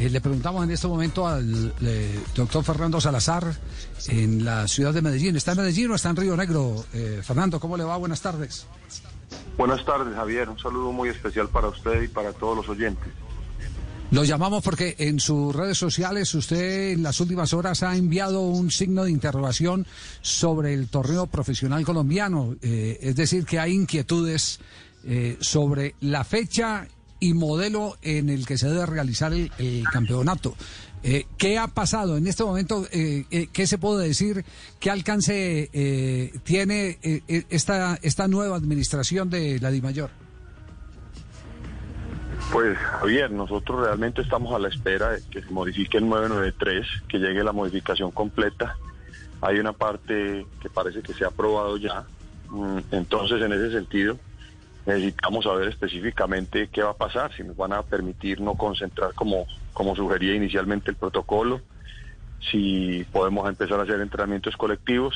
Eh, le preguntamos en este momento al eh, doctor Fernando Salazar en la ciudad de Medellín. ¿Está en Medellín o está en Río Negro? Eh, Fernando, ¿cómo le va? Buenas tardes. Buenas tardes, Javier. Un saludo muy especial para usted y para todos los oyentes. Lo llamamos porque en sus redes sociales usted en las últimas horas ha enviado un signo de interrogación sobre el torneo profesional colombiano. es decir, que hay inquietudes sobre la fecha y modelo en el que se debe realizar el, campeonato. Eh, ¿Qué ha pasado en este momento? Eh, eh, ¿Qué se puede decir? ¿Qué alcance tiene esta, esta nueva administración de la DIMAYOR? Pues Javier, nosotros realmente estamos a la espera de que se modifique el 993, que llegue la modificación completa. Hay una parte que parece que se ha aprobado ya. Mm, entonces, en ese sentido, necesitamos saber específicamente qué va a pasar, si nos van a permitir no concentrar como, como sugería inicialmente el protocolo, si podemos empezar a hacer entrenamientos colectivos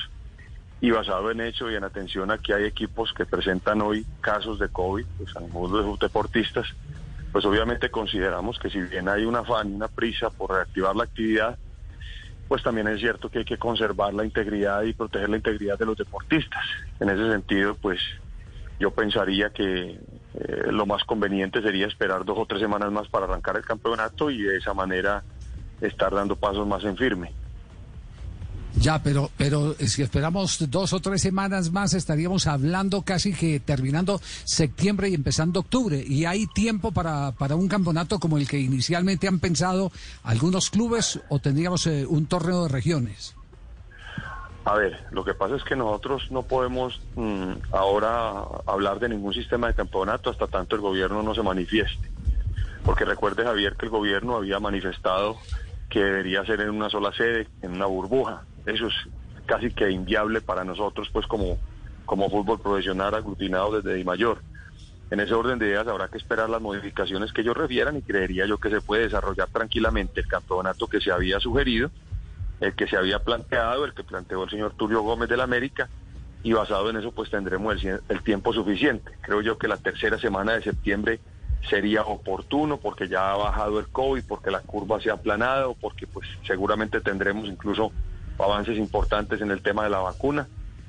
y basado en hecho y en atención a que hay equipos que presentan hoy casos de COVID, pues algunos de sus deportistas, pues obviamente consideramos que si bien hay un afán una prisa por reactivar la actividad, pues también es cierto que hay que conservar la integridad y proteger la integridad de los deportistas. En ese sentido, pues yo pensaría que eh, lo más conveniente sería esperar dos o tres semanas más para arrancar el campeonato y de esa manera estar dando pasos más en firme. Ya, pero, pero si esperamos dos o tres semanas más, estaríamos hablando casi que terminando septiembre y empezando octubre. Y hay tiempo para, para un campeonato como el que inicialmente han pensado algunos clubes o tendríamos eh, un torneo de regiones. A ver, lo que pasa es que nosotros no podemos mm, ahora hablar de ningún sistema de campeonato hasta tanto el gobierno no se manifieste. Porque recuerde, Javier, que el gobierno había manifestado que debería ser en una sola sede, en una burbuja. Eso es casi que inviable para nosotros, pues como, como fútbol profesional aglutinado desde Di Mayor. En ese orden de ideas habrá que esperar las modificaciones que ellos refieran y creería yo que se puede desarrollar tranquilamente el campeonato que se había sugerido el que se había planteado, el que planteó el señor Tulio Gómez de la América, y basado en eso pues tendremos el, tiempo suficiente. Creo yo que la tercera semana de septiembre sería oportuno porque ya ha bajado el COVID, porque la curva se ha aplanado, porque pues seguramente tendremos incluso avances importantes en el tema de la vacuna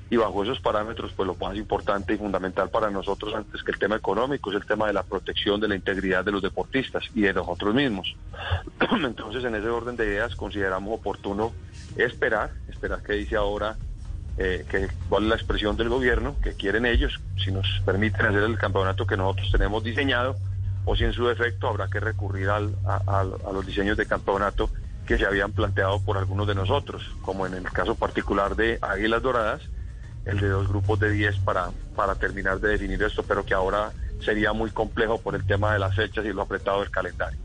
y bajo esos parámetros, pues lo más importante y fundamental para nosotros antes que el tema económico es el tema de la protección de la integridad de los deportistas y de nosotros mismos. Entonces, en ese orden de ideas, consideramos oportuno esperar, esperar que dice ahora eh, que, cuál la expresión del gobierno, que quieren ellos, si nos permiten hacer el campeonato que nosotros tenemos diseñado, o si en su defecto habrá que recurrir al, a los diseños de campeonato que se habían planteado por algunos de nosotros, como en el caso particular de Águilas Doradas, el de dos grupos de 10 para, para terminar de definir esto, pero que ahora sería muy complejo por el tema de las fechas y lo apretado del calendario.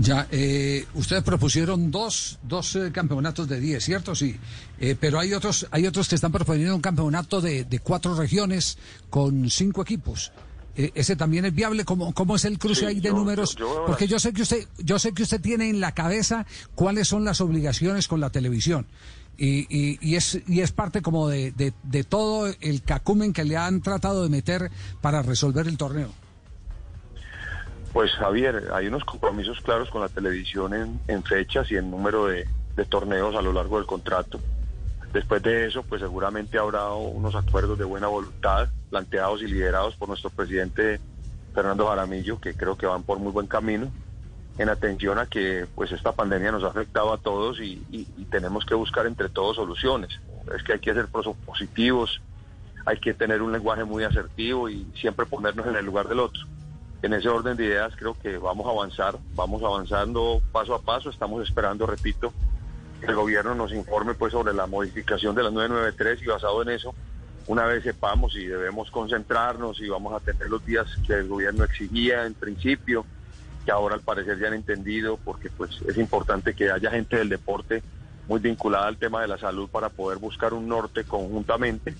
Ya, eh, ustedes propusieron dos, dos eh, campeonatos de 10, ¿cierto? Sí. Eh, pero hay otros, hay otros que están proponiendo un campeonato de, de cuatro regiones con cinco equipos. ese también es viable. ¿Cómo, cómo es el cruce ahí de números? Porque yo sé que usted, yo sé que usted tiene en la cabeza cuáles son las obligaciones con la televisión. Y, y, es, y es parte como de, todo el cacumen que le han tratado de meter para resolver el torneo. Pues Javier, hay unos compromisos claros con la televisión en, en fechas y en número de, de, torneos a lo largo del contrato. Después de eso, pues seguramente habrá unos acuerdos de buena voluntad planteados y liderados por nuestro presidente Fernando Jaramillo, que creo que van por muy buen camino en atención a que pues esta pandemia nos ha afectado a todos y, tenemos que buscar entre todos soluciones. Es que hay que ser positivos, hay que tener un lenguaje muy asertivo y siempre ponernos en el lugar del otro. En ese orden de ideas creo que vamos a avanzar, vamos avanzando paso a paso, estamos esperando, repito, que el gobierno nos informe pues sobre la modificación de la 993 y basado en eso, una vez sepamos si debemos concentrarnos y vamos a tener los días que el gobierno exigía en principio, que ahora al parecer ya han entendido, porque pues es importante que haya gente del deporte muy vinculada al tema de la salud para poder buscar un norte conjuntamente.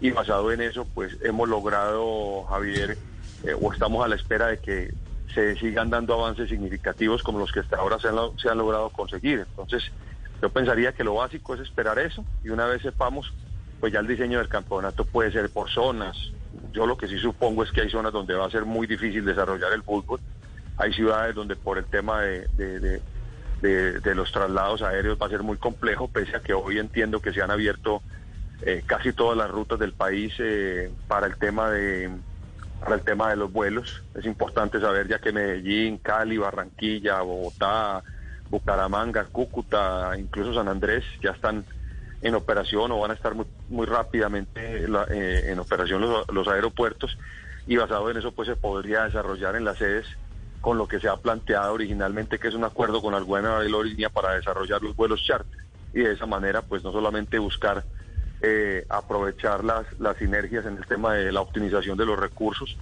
Y basado en eso, pues hemos logrado, Javier, eh, o estamos a la espera de que se sigan dando avances significativos como los que hasta ahora se han, se han logrado conseguir. Entonces, yo pensaría que lo básico es esperar eso y una vez sepamos, pues ya el diseño del campeonato puede ser por zonas. Yo lo que sí supongo es que hay zonas donde va a ser muy difícil desarrollar el fútbol Hay ciudades donde por el tema de, los traslados aéreos va a ser muy complejo, pese a que hoy entiendo que se han abierto eh, casi todas las rutas del país eh, para el tema de para el tema de los vuelos. Es importante saber ya que Medellín, Cali, Barranquilla, Bogotá, Bucaramanga, Cúcuta, incluso San Andrés ya están en operación o van a estar muy, muy rápidamente eh, en operación los, los, aeropuertos y basado en eso pues se podría desarrollar en las sedes con lo que se ha planteado originalmente que es un acuerdo con alguna aerolínea para desarrollar los vuelos charter y de esa manera pues no solamente buscar eh, aprovechar las, las sinergias en el tema de la optimización de los recursos,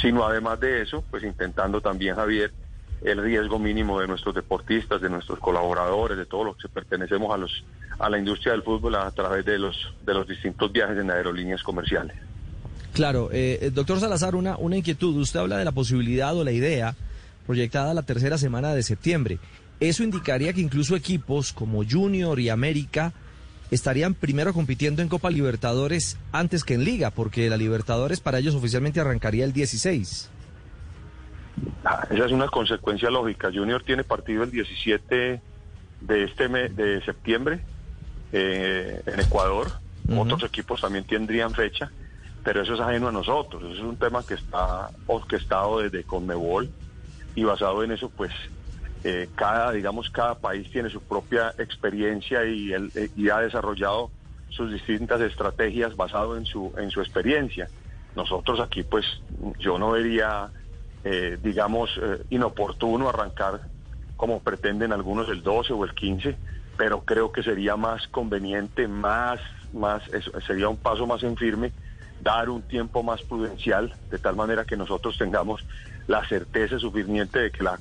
sino además de eso, pues intentando también, Javier, el riesgo mínimo de nuestros deportistas, de nuestros colaboradores, de todos los que pertenecemos a los a la industria del fútbol a través de los de los distintos viajes en aerolíneas comerciales. Claro, eh, doctor Salazar, una, una inquietud. Usted habla de la posibilidad o la idea proyectada la tercera semana de septiembre. Eso indicaría que incluso equipos como Junior y América estarían primero compitiendo en Copa Libertadores antes que en Liga, porque la Libertadores para ellos oficialmente arrancaría el 16. Ah, esa es una consecuencia lógica. Junior tiene partido el 17 de este mes de septiembre eh, en Ecuador. Otros equipos también tendrían fecha, pero eso es ajeno a nosotros. Eso es un tema que está orquestado desde Conmebol y basado en eso, pues eh, cada, digamos, cada país tiene su propia experiencia y, eh, y ha desarrollado sus distintas estrategias basado en su, en su experiencia. Nosotros aquí, pues, yo no vería, eh, digamos, inoportuno arrancar como pretenden algunos el 12 o el 15, pero creo que sería más conveniente, más, más, sería un paso más en firme, dar un tiempo más prudencial, de tal manera que nosotros tengamos la certeza suficiente de que la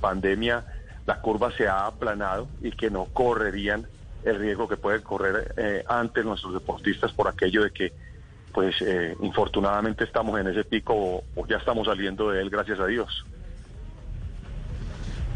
pandemia la curva se ha aplanado y que no correrían el riesgo que pueden correr eh, antes nuestros deportistas por aquello de que, pues, eh, infortunadamente estamos en ese pico o, ya estamos saliendo de él, gracias a Dios.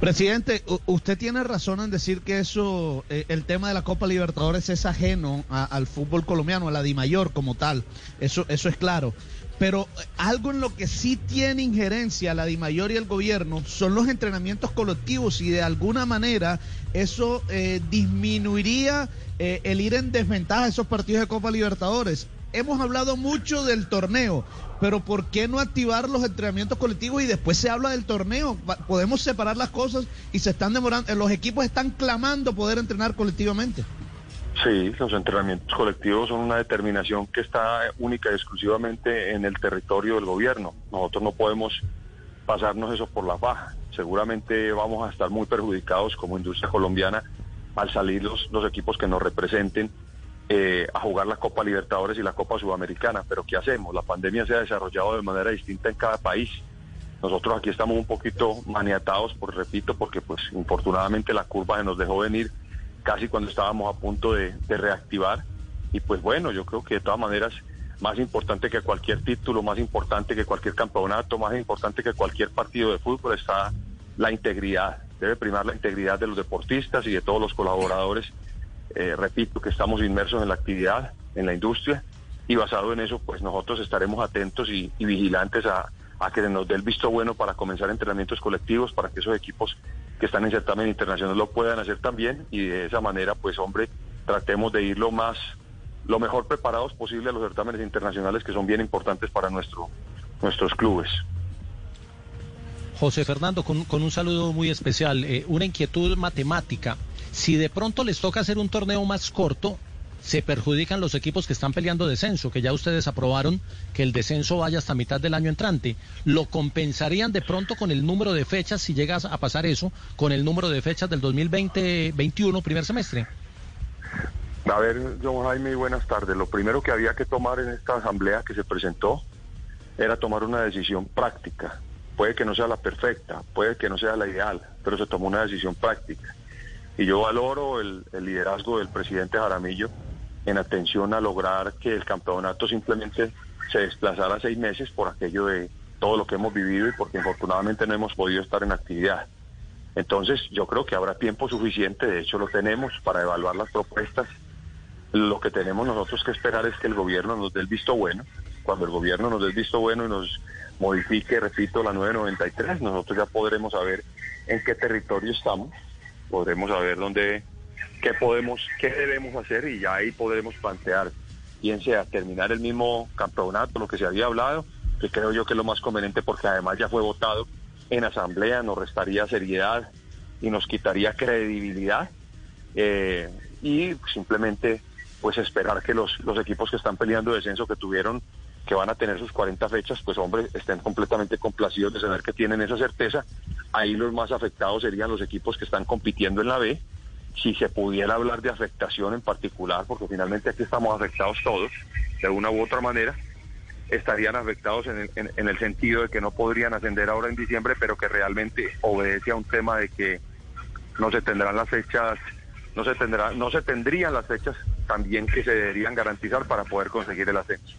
Presidente, usted tiene razón en decir que eso, eh, el tema de la Copa Libertadores es ajeno al fútbol colombiano, a la DIMAYOR como tal. Eso, eso es claro. Pero eh, algo en lo que sí tiene injerencia la DIMAYOR y el gobierno son los entrenamientos colectivos y de alguna manera eso eh, disminuiría eh, el ir en desventaja a esos partidos de Copa Libertadores. Hemos hablado mucho del torneo, pero ¿por qué no activar los entrenamientos colectivos y después se habla del torneo? Podemos separar las cosas y se están demorando, los equipos están clamando poder entrenar colectivamente. Sí, los entrenamientos colectivos son una determinación que está única y exclusivamente en el territorio del gobierno. Nosotros no podemos pasarnos eso por la faja. Seguramente vamos a estar muy perjudicados como industria colombiana al salir los, los equipos que nos representen eh, a jugar la Copa Libertadores y la Copa Sudamericana. Pero ¿qué hacemos? La pandemia se ha desarrollado de manera distinta en cada país. Nosotros aquí estamos un poquito maniatados, por repito, porque pues infortunadamente la curva se nos dejó venir casi cuando estábamos a punto de, reactivar. Y pues bueno, yo creo que de todas maneras, más importante que cualquier título, más importante que cualquier campeonato, más importante que cualquier partido de fútbol está la integridad. Debe primar la integridad de los deportistas y de todos los colaboradores. Eh, repito que estamos inmersos en la actividad, en la industria, y basado en eso, pues nosotros estaremos atentos y, vigilantes a, a que nos dé el visto bueno para comenzar entrenamientos colectivos, para que esos equipos que están en certamen internacional lo puedan hacer también y de esa manera, pues hombre, tratemos de ir lo más, lo mejor preparados posible a los certámenes internacionales que son bien importantes para nuestro, nuestros clubes. José Fernando, con, un saludo muy especial, eh, una inquietud matemática. Si de pronto les toca hacer un torneo más corto, se perjudican los equipos que están peleando descenso, que ya ustedes aprobaron que el descenso vaya hasta mitad del año entrante. ¿Lo compensarían de pronto con el número de fechas, si llegas a pasar eso, con el número de fechas del 2020-21, primer semestre? A ver, don Jaime, buenas tardes. Lo primero que había que tomar en esta asamblea que se presentó era tomar una decisión práctica. Puede que no sea la perfecta, puede que no sea la ideal, pero se tomó una decisión práctica. Y yo valoro el, liderazgo del presidente Jaramillo en atención a lograr que el campeonato simplemente se desplazara seis meses por aquello de todo lo que hemos vivido y porque infortunadamente no hemos podido estar en actividad. Entonces yo creo que habrá tiempo suficiente, de hecho lo tenemos, para evaluar las propuestas. Lo que tenemos nosotros que esperar es que el gobierno nos dé el visto bueno. Cuando el gobierno nos dé el visto bueno y nos modifique, repito, la 993, nosotros ya podremos saber en qué territorio estamos, podremos saber dónde, qué podemos, qué debemos hacer y ya ahí podremos plantear, bien sea terminar el mismo campeonato, lo que se había hablado, que creo yo que es lo más conveniente porque además ya fue votado en asamblea, nos restaría seriedad y nos quitaría credibilidad eh, y simplemente pues esperar que los, los equipos que están peleando descenso que tuvieron que van a tener sus 40 fechas, pues hombre, estén completamente complacidos de saber que tienen esa certeza. Ahí los más afectados serían los equipos que están compitiendo en la B. Si se pudiera hablar de afectación en particular, porque finalmente aquí estamos afectados todos, de una u otra manera, estarían afectados en el, en, en el sentido de que no podrían ascender ahora en diciembre, pero que realmente obedece a un tema de que no se tendrán las fechas, no se no se tendrían las fechas también que se deberían garantizar para poder conseguir el ascenso.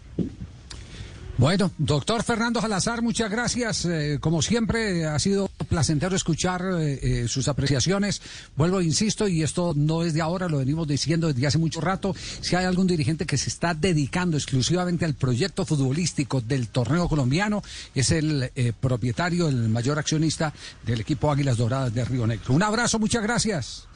Bueno, doctor Fernando Salazar, muchas gracias. Eh, como siempre, ha sido placentero escuchar eh, eh, sus apreciaciones. Vuelvo, insisto, y esto no es de ahora, lo venimos diciendo desde hace mucho rato. Si hay algún dirigente que se está dedicando exclusivamente al proyecto futbolístico del torneo colombiano, es el eh, propietario, el mayor accionista del equipo Águilas Doradas de Río Negro. Un abrazo, muchas gracias.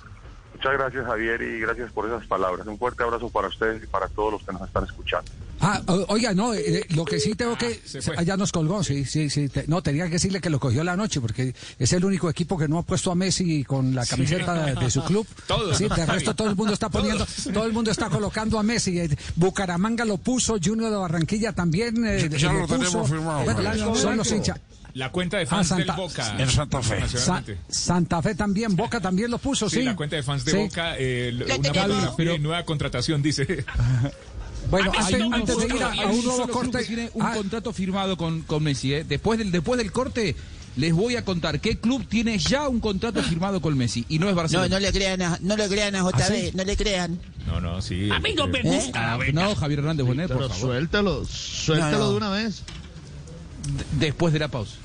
Muchas gracias Javier y gracias por esas palabras. Un fuerte abrazo para ustedes y para todos los que nos están escuchando. Ah, oiga, no, eh, lo que sí tengo que... Allá nos colgó, sí, sí, sí. te- no, tenía que decirle que lo cogió la noche, porque es el único equipo que no ha puesto a Messi con la camiseta de, de su club. Todos, Sí, ¿no, de resto todo el mundo está poniendo, Todos. todo el mundo está colocando a Messi. Eh, Bucaramanga lo puso, Junior de Barranquilla también eh, Ya lo puso. tenemos firmado, Bueno, son los hinchas. La cuenta de Ah, fans Santa- del Boca. En Santa Fe. Sa- Santa Fe también, Boca también lo puso, sí. Sí, la cuenta de fans de Sí. Boca, eh, una nueva contratación, dice. Bueno, antes, un antes de ir a, un nuevo corte... tiene un Ah, contrato firmado con, con Messi. ¿eh? Después, del, después del corte, les voy a contar qué club tiene ya un contrato firmado con Messi. Y no es No, Barcelona. no le crean a, no le crean a JB, ¿Ah, sí? no le crean. No, no, sí. A mí no me ¿Eh? gusta. Ah, no, Javier Hernández Bonet, por Pero favor. suéltalo, suéltalo No, no. de una vez. Después de la pausa.